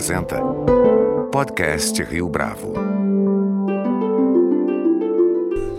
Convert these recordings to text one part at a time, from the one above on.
apresenta Podcast Rio Bravo.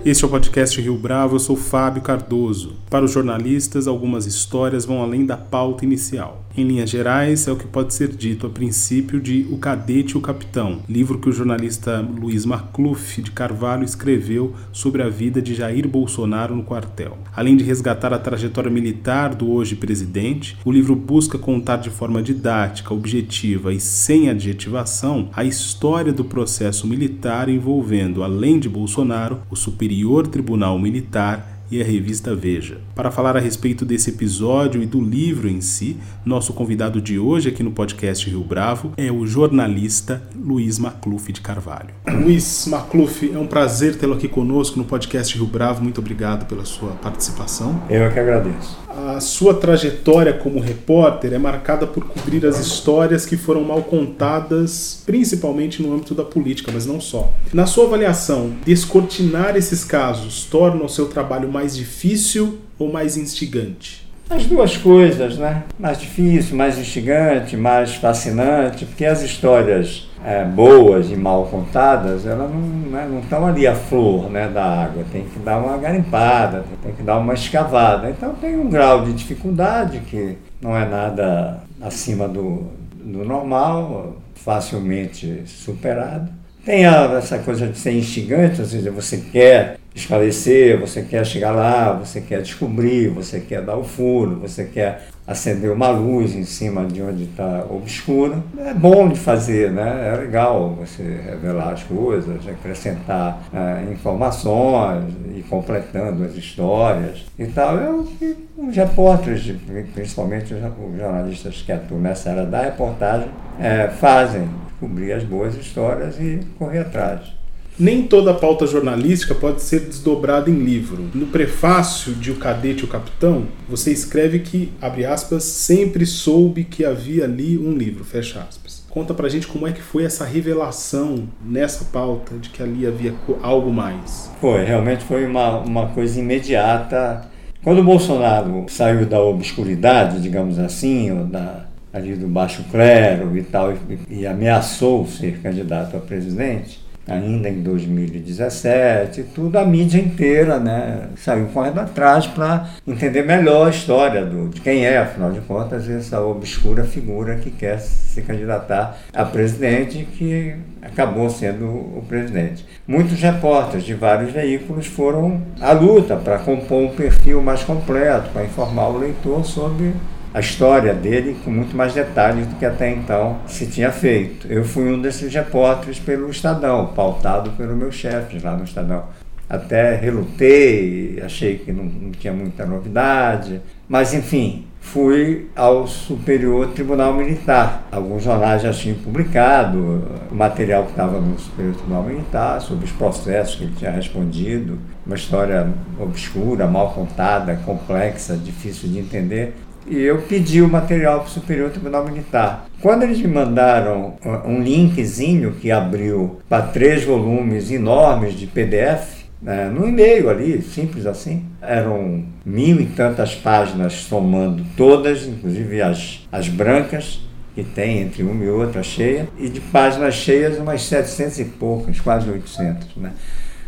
Este é o podcast Rio Bravo, eu sou Fábio Cardoso. Para os jornalistas, algumas histórias vão além da pauta inicial. Em linhas gerais, é o que pode ser dito a princípio de O Cadete e o Capitão, livro que o jornalista Luiz Macluf de Carvalho escreveu sobre a vida de Jair Bolsonaro no quartel. Além de resgatar a trajetória militar do hoje presidente, o livro busca contar de forma didática, objetiva e sem adjetivação a história do processo militar envolvendo, além de Bolsonaro, o Superior Tribunal Militar e a revista Veja. Para falar a respeito desse episódio e do livro em si, nosso convidado de hoje aqui no podcast Rio Bravo é o jornalista Luiz Macluf de Carvalho. Luiz Macluf, é um prazer tê-lo aqui conosco no podcast Rio Bravo. Muito obrigado pela sua participação. Eu é que agradeço. A sua trajetória como repórter é marcada por cobrir as histórias que foram mal contadas, principalmente no âmbito da política, mas não só. Na sua avaliação, descortinar esses casos torna o seu trabalho mais difícil ou mais instigante? As duas coisas, né? Mais difícil, mais instigante, mais fascinante, porque as histórias é, boas e mal contadas, elas não né, não estão ali a flor né, da água, tem que dar uma garimpada, tem que dar uma escavada. Então tem um grau de dificuldade que não é nada acima do, do normal, facilmente superado. Tem essa coisa de ser instigante, ou seja, você quer esclarecer, você quer chegar lá, você quer descobrir, você quer dar o furo, você quer acender uma luz em cima de onde está obscuro. É bom de fazer, né? É legal você revelar as coisas, acrescentar é, informações e completando as histórias e tal. É o que os repórteres, principalmente os jornalistas que atuam nessa área da reportagem, é, fazem descobrir as boas histórias e correr atrás. Nem toda pauta jornalística pode ser desdobrada em livro. No prefácio de O Cadete e o Capitão, você escreve que, abre aspas, sempre soube que havia ali um livro, fecha aspas. Conta pra gente como é que foi essa revelação nessa pauta de que ali havia algo mais. Foi, realmente foi uma, uma coisa imediata. Quando o Bolsonaro saiu da obscuridade, digamos assim, ou da, ali do baixo clero e tal, e, e ameaçou ser candidato a presidente, ainda em 2017, tudo a mídia inteira né, saiu correndo atrás para entender melhor a história do, de quem é, afinal de contas, essa obscura figura que quer se candidatar a presidente que acabou sendo o presidente. Muitos repórteres de vários veículos foram à luta para compor um perfil mais completo, para informar o leitor sobre a história dele com muito mais detalhes do que até então se tinha feito. Eu fui um desses repórteres pelo Estadão, pautado pelo meu chefe lá no Estadão. Até relutei, achei que não, não tinha muita novidade, mas enfim, fui ao Superior Tribunal Militar. Alguns jornais já tinham publicado o material que estava no Superior Tribunal Militar, sobre os processos que ele tinha respondido, uma história obscura, mal contada, complexa, difícil de entender e eu pedi o material para o Superior Tribunal Militar. Quando eles me mandaram um linkzinho que abriu para três volumes enormes de PDF, né, no e-mail ali, simples assim, eram mil e tantas páginas somando todas, inclusive as, as brancas, que tem entre uma e outra cheia, e de páginas cheias umas 700 e poucas, quase 800. Né?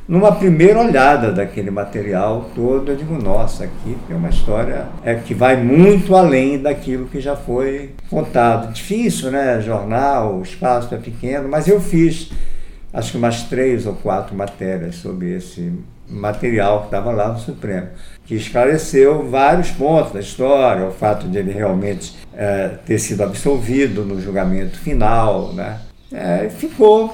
Numa primeira olhada daquele material todo, eu digo, nossa, aqui tem uma história é, que vai muito além daquilo que já foi contado. Difícil, né? Jornal, o espaço é pequeno, mas eu fiz acho que umas três ou quatro matérias sobre esse material que estava lá no Supremo, que esclareceu vários pontos da história, o fato de ele realmente é, ter sido absolvido no julgamento final, né? É, ficou,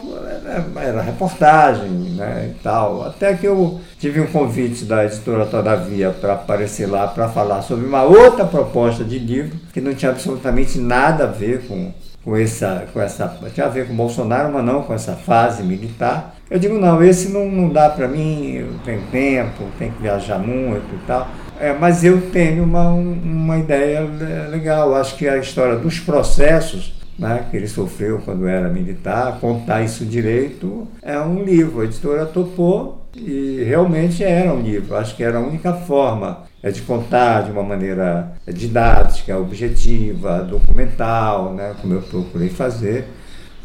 era reportagem né, e tal. Até que eu tive um convite da editora Todavia para aparecer lá para falar sobre uma outra proposta de livro que não tinha absolutamente nada a ver com, com, essa, com essa. tinha a ver com Bolsonaro, mas não com essa fase militar. Eu digo, não, esse não, não dá para mim, eu tenho tempo, tenho que viajar muito e tal. É, mas eu tenho uma, uma ideia legal. Acho que a história dos processos né, que ele sofreu quando era militar, contar isso direito, é um livro. A editora topou e realmente era um livro. Acho que era a única forma é de contar de uma maneira didática, objetiva, documental, né, como eu procurei fazer,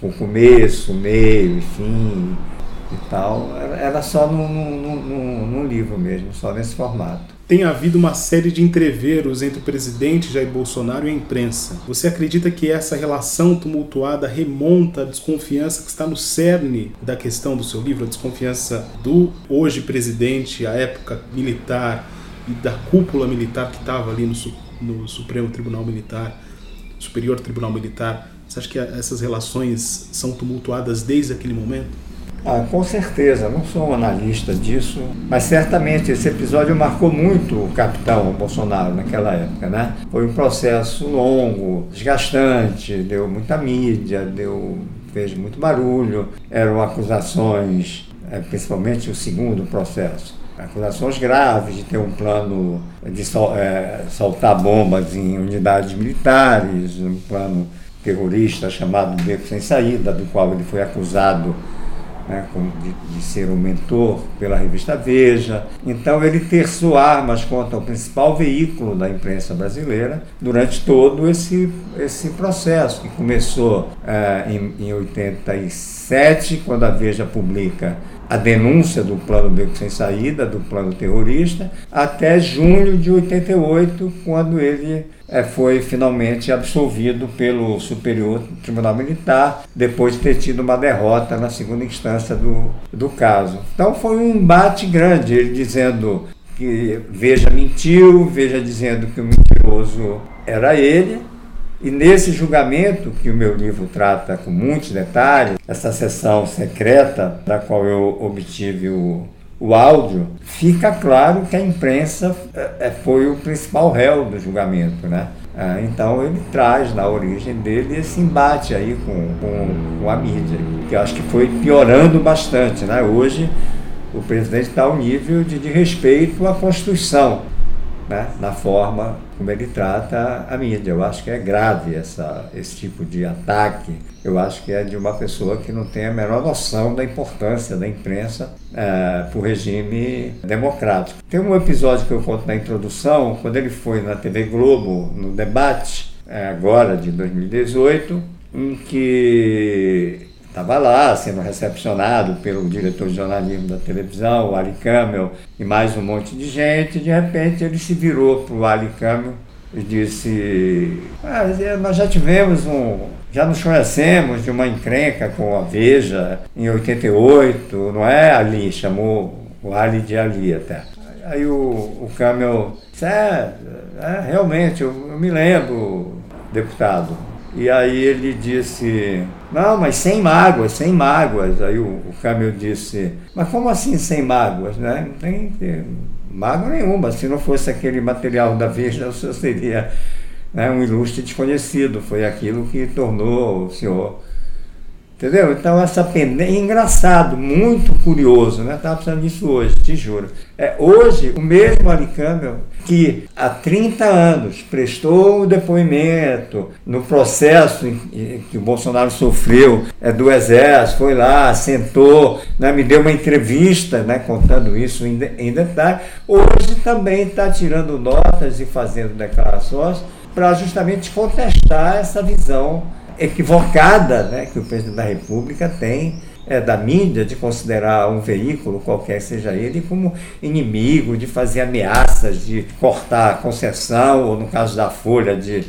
com começo, meio fim e tal. Era só num, num, num, livro mesmo, só nesse formato. Tem havido uma série de entreveros entre o presidente Jair Bolsonaro e a imprensa. Você acredita que essa relação tumultuada remonta à desconfiança que está no cerne da questão do seu livro, a desconfiança do hoje presidente, à época militar e da cúpula militar que estava ali no, no Supremo Tribunal Militar, Superior Tribunal Militar? Você acha que essas relações são tumultuadas desde aquele momento? Ah, com certeza, não sou um analista disso, mas certamente esse episódio marcou muito o capitão Bolsonaro naquela época, né? Foi um processo longo, desgastante, deu muita mídia, deu fez muito barulho, eram acusações, é, principalmente o segundo processo, acusações graves de ter um plano de sol, é, soltar bombas em unidades militares, um plano terrorista chamado Beco Sem Saída, do qual ele foi acusado né, de, de, ser um mentor pela revista Veja. Então ele terçou armas contra o principal veículo da imprensa brasileira durante todo esse, esse processo, que começou é, em, em 87, quando a Veja publica a denúncia do plano Beco Sem Saída, do plano terrorista, até junho de 88, quando ele é, foi finalmente absolvido pelo Superior Tribunal Militar, depois de ter tido uma derrota na segunda instância do, do caso. Então foi um embate grande, ele dizendo que Veja mentiu, Veja dizendo que o mentiroso era ele, e nesse julgamento, que o meu livro trata com muitos detalhes, essa sessão secreta da qual eu obtive o, o áudio, fica claro que a imprensa é, foi o principal réu do julgamento, né? Ah, então ele traz na origem dele esse embate aí com, com, com a mídia, que eu acho que foi piorando bastante, né? Hoje o presidente está ao nível de, de respeito à Constituição, né, na forma como ele trata a mídia. Eu acho que é grave essa, esse tipo de ataque. Eu acho que é de uma pessoa que não tem a menor noção da importância da imprensa é, para o regime democrático. Tem um episódio que eu conto na introdução, quando ele foi na TV Globo, no debate, é, agora de 2018, em que estava lá sendo recepcionado pelo diretor de jornalismo da televisão, o Ali Camel, e mais um monte de gente. De repente ele se virou para o Ali Camel e disse: ah, Nós já tivemos um. Já nos conhecemos de uma encrenca com a Veja em 88, não é Ali? Chamou o Ali de Ali até. Aí o, o Camel disse: É, é realmente, eu, eu me lembro, deputado. E aí ele disse, não, mas sem mágoas, sem mágoas. Aí o, o Camil disse, mas como assim sem mágoas? Né? Não tem, tem mágoa nenhuma. Se não fosse aquele material da Veja, o senhor seria né, um ilustre desconhecido. Foi aquilo que tornou o senhor Entendeu? Então essa pendência, engraçado, muito curioso, né? Estava pensando nisso hoje, te juro. É, hoje, o mesmo Ali que há 30 anos prestou o depoimento no processo que o Bolsonaro sofreu é, do Exército, foi lá, sentou, né, me deu uma entrevista né, contando isso em, em detalhe, hoje também está tirando notas e fazendo declarações para justamente contestar essa visão equivocada né, que o presidente da República tem é, da mídia de considerar um veículo, qualquer seja ele, como inimigo, de fazer ameaças, de cortar a concessão, ou no caso da Folha, de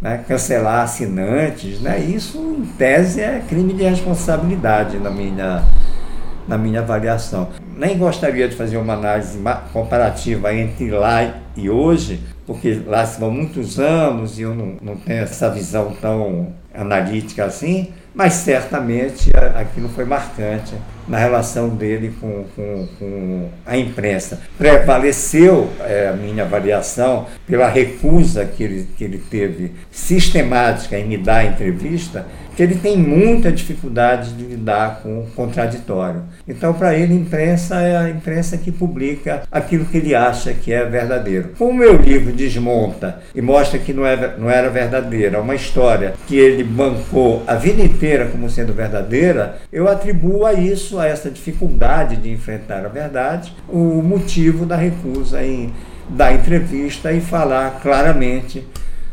né, cancelar assinantes. Né? Isso, em tese, é crime de responsabilidade na minha, na minha avaliação. Nem gostaria de fazer uma análise comparativa entre lá e hoje, porque lá se vão muitos anos e eu não, não tenho essa visão tão analítica assim, mas certamente aquilo foi marcante na relação dele com, com, com a imprensa. Prevaleceu é, a minha avaliação pela recusa que ele, que ele teve sistemática em me dar a entrevista, que ele tem muita dificuldade de lidar com o contraditório. Então, para ele, a imprensa é a imprensa que publica aquilo que ele acha que é verdadeiro. Como o meu livro desmonta e mostra que não, é, não era verdadeira, uma história que ele bancou a vida inteira como sendo verdadeira, eu atribuo a isso, a essa dificuldade de enfrentar a verdade, o motivo da recusa em dar entrevista e falar claramente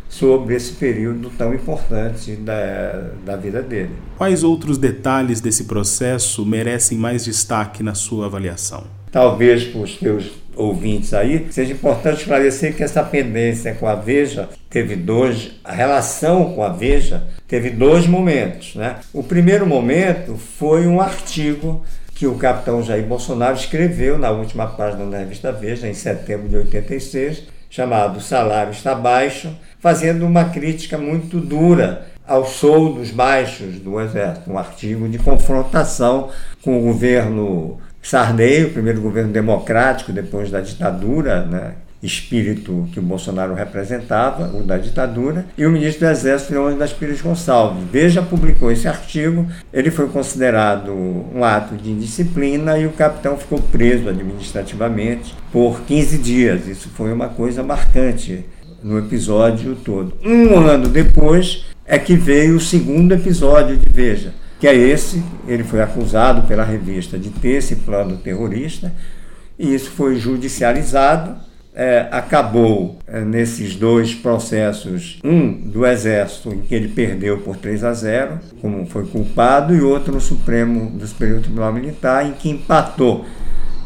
sobre esse período tão importante da, da vida dele. Quais outros detalhes desse processo merecem mais destaque na sua avaliação? Talvez para os teus ouvintes aí, seja importante esclarecer que essa pendência com a Veja teve dois, a relação com a Veja teve dois momentos. Né? O primeiro momento foi um artigo que o capitão Jair Bolsonaro escreveu na última página da revista Veja, em setembro de 86, chamado Salário está Baixo, fazendo uma crítica muito dura aos soldos baixos do Exército, um artigo de confrontação com o governo Sarney, o primeiro governo democrático depois da ditadura, né, espírito que o Bolsonaro representava, o da ditadura, e o ministro do Exército, Leônidas das Pires Gonçalves. Veja publicou esse artigo, ele foi considerado um ato de indisciplina e o capitão ficou preso administrativamente por 15 dias. Isso foi uma coisa marcante no episódio todo. Um ano depois é que veio o segundo episódio de Veja, que é esse, ele foi acusado pela revista de ter esse plano terrorista, e isso foi judicializado é, acabou é, nesses dois processos, um do Exército, em que ele perdeu por 3 a 0, como foi culpado, e outro no Supremo do Superior Tribunal Militar, em que empatou.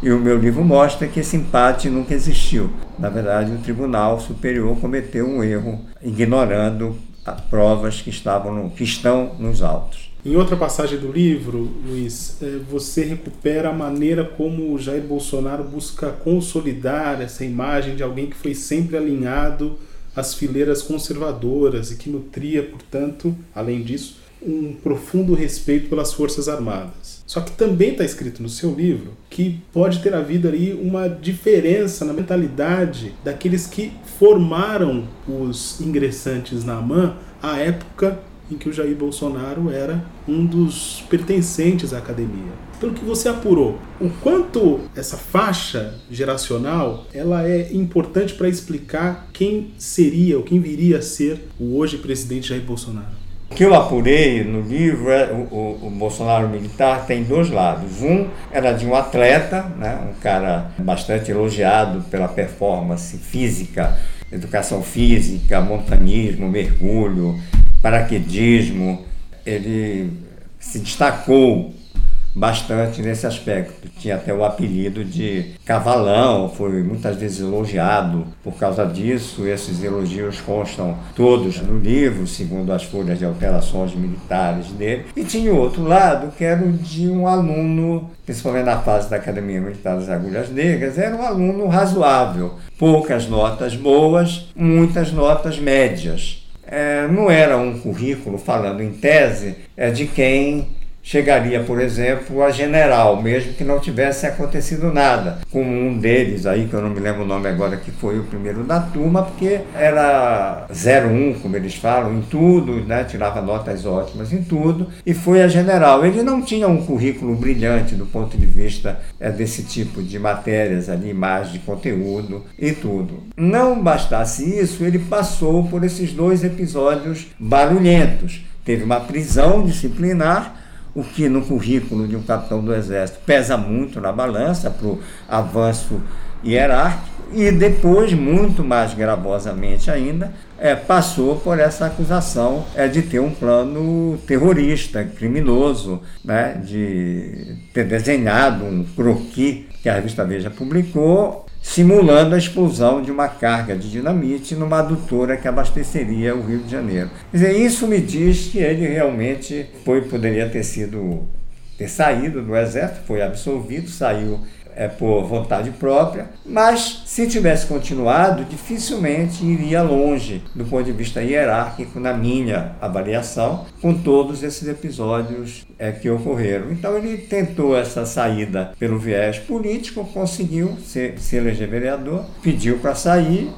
E o meu livro mostra que esse empate nunca existiu. Na verdade, o Tribunal Superior cometeu um erro, ignorando as provas que, estavam no, que estão nos autos. Em outra passagem do livro, Luiz, é, você recupera a maneira como Jair Bolsonaro busca consolidar essa imagem de alguém que foi sempre alinhado às fileiras conservadoras e que nutria, portanto, além disso, um profundo respeito pelas Forças Armadas. Só que também está escrito no seu livro que pode ter havido ali uma diferença na mentalidade daqueles que formaram os ingressantes na AMAN à época em que o Jair Bolsonaro era um dos pertencentes à academia. Pelo que você apurou, o quanto essa faixa geracional ela é importante para explicar quem seria ou quem viria a ser o hoje presidente Jair Bolsonaro? O que eu apurei no livro é o, o, o, Bolsonaro militar tem dois lados. Um era de um atleta, né, um cara bastante elogiado pela performance física, educação física, montanismo, mergulho, paraquedismo, ele se destacou bastante nesse aspecto. Tinha até o apelido de cavalão, foi muitas vezes elogiado por causa disso. Esses elogios constam todos no livro, segundo as folhas de alterações militares dele. E tinha outro lado, que era o de um aluno, principalmente na fase da Academia Militar das Agulhas Negras, era um aluno razoável. Poucas notas boas, muitas notas médias não era um currículo, falando em tese, é, de quem chegaria, por exemplo, a general, mesmo que não tivesse acontecido nada, como um deles aí, que eu não me lembro o nome agora, que foi o primeiro da turma, porque era 01, como eles falam, em tudo, né? tirava notas ótimas em tudo, e foi a general. Ele não tinha um currículo brilhante do ponto de vista é, desse tipo de matérias ali, imagem de conteúdo e tudo. Não bastasse isso, ele passou por esses dois episódios barulhentos. Teve uma prisão disciplinar o que no currículo de um capitão do Exército pesa muito na balança para o avanço hierárquico, e depois, muito mais gravosamente ainda, é, passou por essa acusação é, de ter um plano terrorista, criminoso, né, de ter desenhado um croquis que a revista Veja publicou simulando a explosão de uma carga de dinamite numa adutora que abasteceria o Rio de Janeiro. Quer dizer, isso me diz que ele realmente foi, poderia ter sido ter saído do exército, foi absolvido, saiu é, por vontade própria, mas se tivesse continuado, dificilmente iria longe do ponto de vista hierárquico, na minha avaliação, com todos esses episódios é, que ocorreram. Então ele tentou essa saída pelo viés político, conseguiu se, se eleger vereador, pediu para sair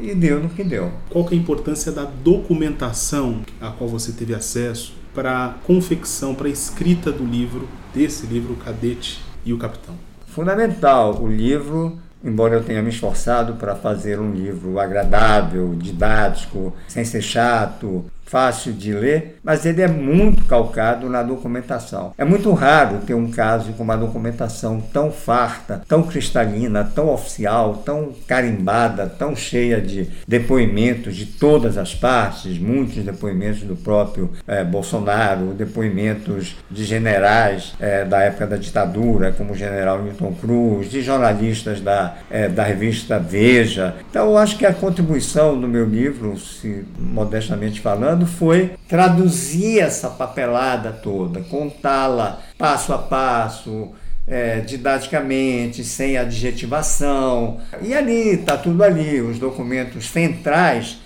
e, deu no que deu. Qual que é a importância da documentação a qual você teve acesso para a confecção, para a escrita do livro, desse livro, O Cadete e o Capitão? Fundamental. O livro, embora eu tenha me esforçado para fazer um livro agradável, didático, sem ser chato, fácil de ler, mas ele é muito calcado na documentação. É muito raro ter um caso com uma documentação tão farta, tão cristalina, tão oficial, tão carimbada, tão cheia de depoimentos de todas as partes, muitos depoimentos do próprio é, Bolsonaro, depoimentos de generais é, da época da ditadura, como o general Newton Cruz, de jornalistas da, é, da revista Veja. Então, eu acho que a contribuição do meu livro, se modestamente falando, foi traduzir essa papelada toda, contá-la passo a passo, é, didaticamente, sem adjetivação. E ali, está tudo ali. Os documentos centrais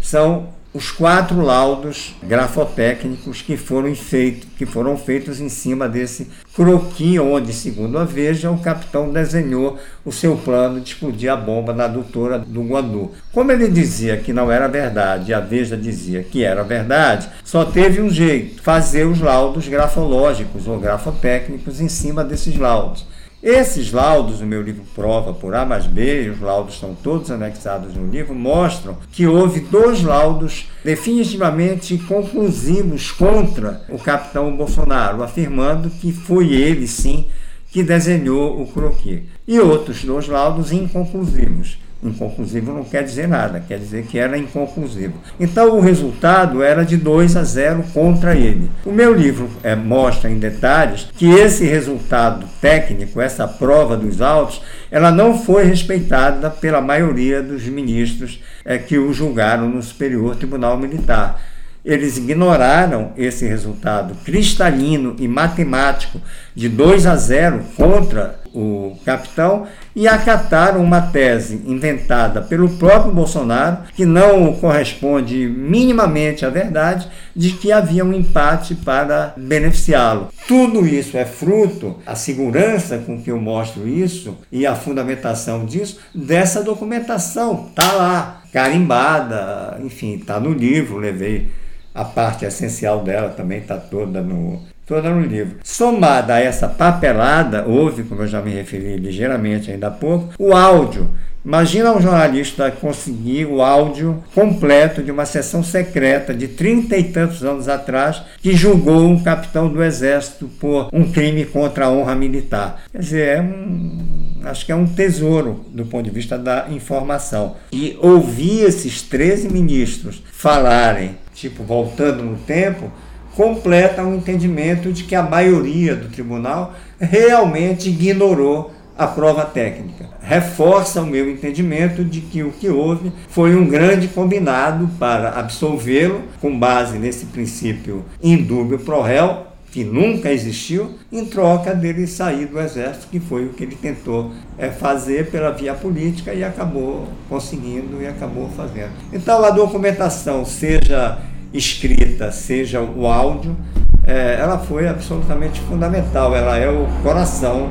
são os quatro laudos grafotécnicos que foram, feitos, que foram feitos em cima desse croquis, onde, segundo a Veja, o capitão desenhou o seu plano de explodir a bomba na adutora do Guandu. Como ele dizia que não era verdade e a Veja dizia que era verdade, só teve um jeito, fazer os laudos grafológicos ou grafotécnicos em cima desses laudos. Esses laudos, o meu livro prova por A mais B, os laudos estão todos anexados no livro, mostram que houve dois laudos definitivamente conclusivos contra o capitão Bolsonaro, afirmando que foi ele, sim, que desenhou o croquis. E outros dois laudos inconclusivos Inconclusivo não quer dizer nada, quer dizer que era inconclusivo. Então o resultado era de 2 a 0 contra ele. O meu livro é, mostra em detalhes que esse resultado técnico, essa prova dos autos, ela não foi respeitada pela maioria dos ministros é, que o julgaram no Superior Tribunal Militar eles ignoraram esse resultado cristalino e matemático de 2 a 0 contra o capitão e acataram uma tese inventada pelo próprio Bolsonaro, que não corresponde minimamente à verdade, de que havia um empate para beneficiá-lo. Tudo isso é fruto, a segurança com que eu mostro isso e a fundamentação disso, dessa documentação. Está lá, carimbada, enfim, está no livro, levei a parte essencial dela também está toda no, toda no livro. Somada a essa papelada, houve, como eu já me referi ligeiramente ainda há pouco, o áudio. Imagina um jornalista conseguir o áudio completo de uma sessão secreta de trinta e tantos anos atrás que julgou um capitão do exército por um crime contra a honra militar. Quer dizer, é um, acho que é um tesouro do ponto de vista da informação. E ouvir esses 13 ministros falarem tipo voltando no tempo, completa um entendimento de que a maioria do tribunal realmente ignorou a prova técnica. Reforça o meu entendimento de que o que houve foi um grande combinado para absolvê-lo, com base nesse princípio indúbio pro réu, que nunca existiu, em troca dele sair do exército, que foi o que ele tentou é, fazer pela via política e acabou conseguindo e acabou fazendo. Então a documentação, seja escrita, seja o áudio, é, ela foi absolutamente fundamental, ela é o coração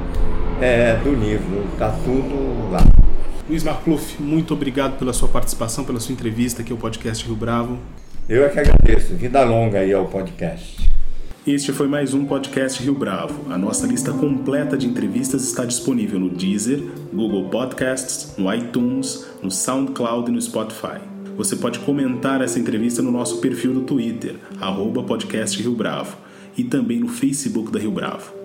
é, do livro, está tudo lá. Luiz Marcluf, muito obrigado pela sua participação, pela sua entrevista aqui ao podcast Rio Bravo. Eu é que agradeço. Vida longa aí ao podcast. Este foi mais um podcast Rio Bravo. A nossa lista completa de entrevistas está disponível no Deezer, Google Podcasts, no iTunes, no SoundCloud e no Spotify. Você pode comentar essa entrevista no nosso perfil do Twitter, arroba podcast Rio Bravo, e também no Facebook da Rio Bravo.